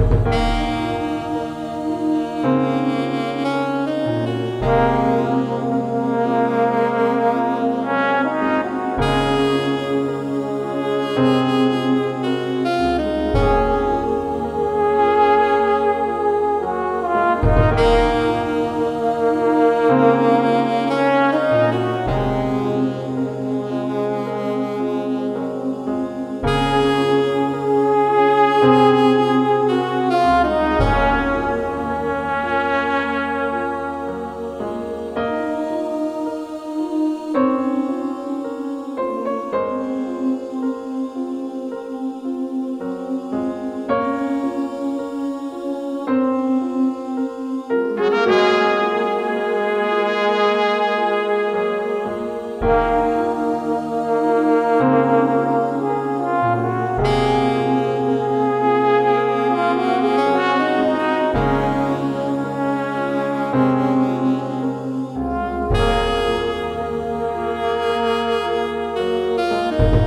Música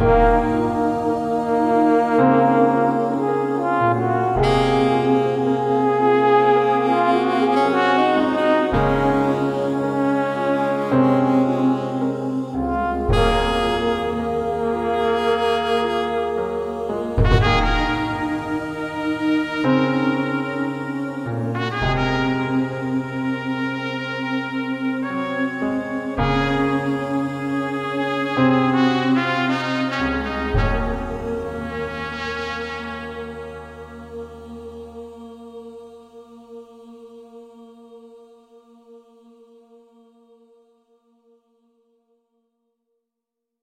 Música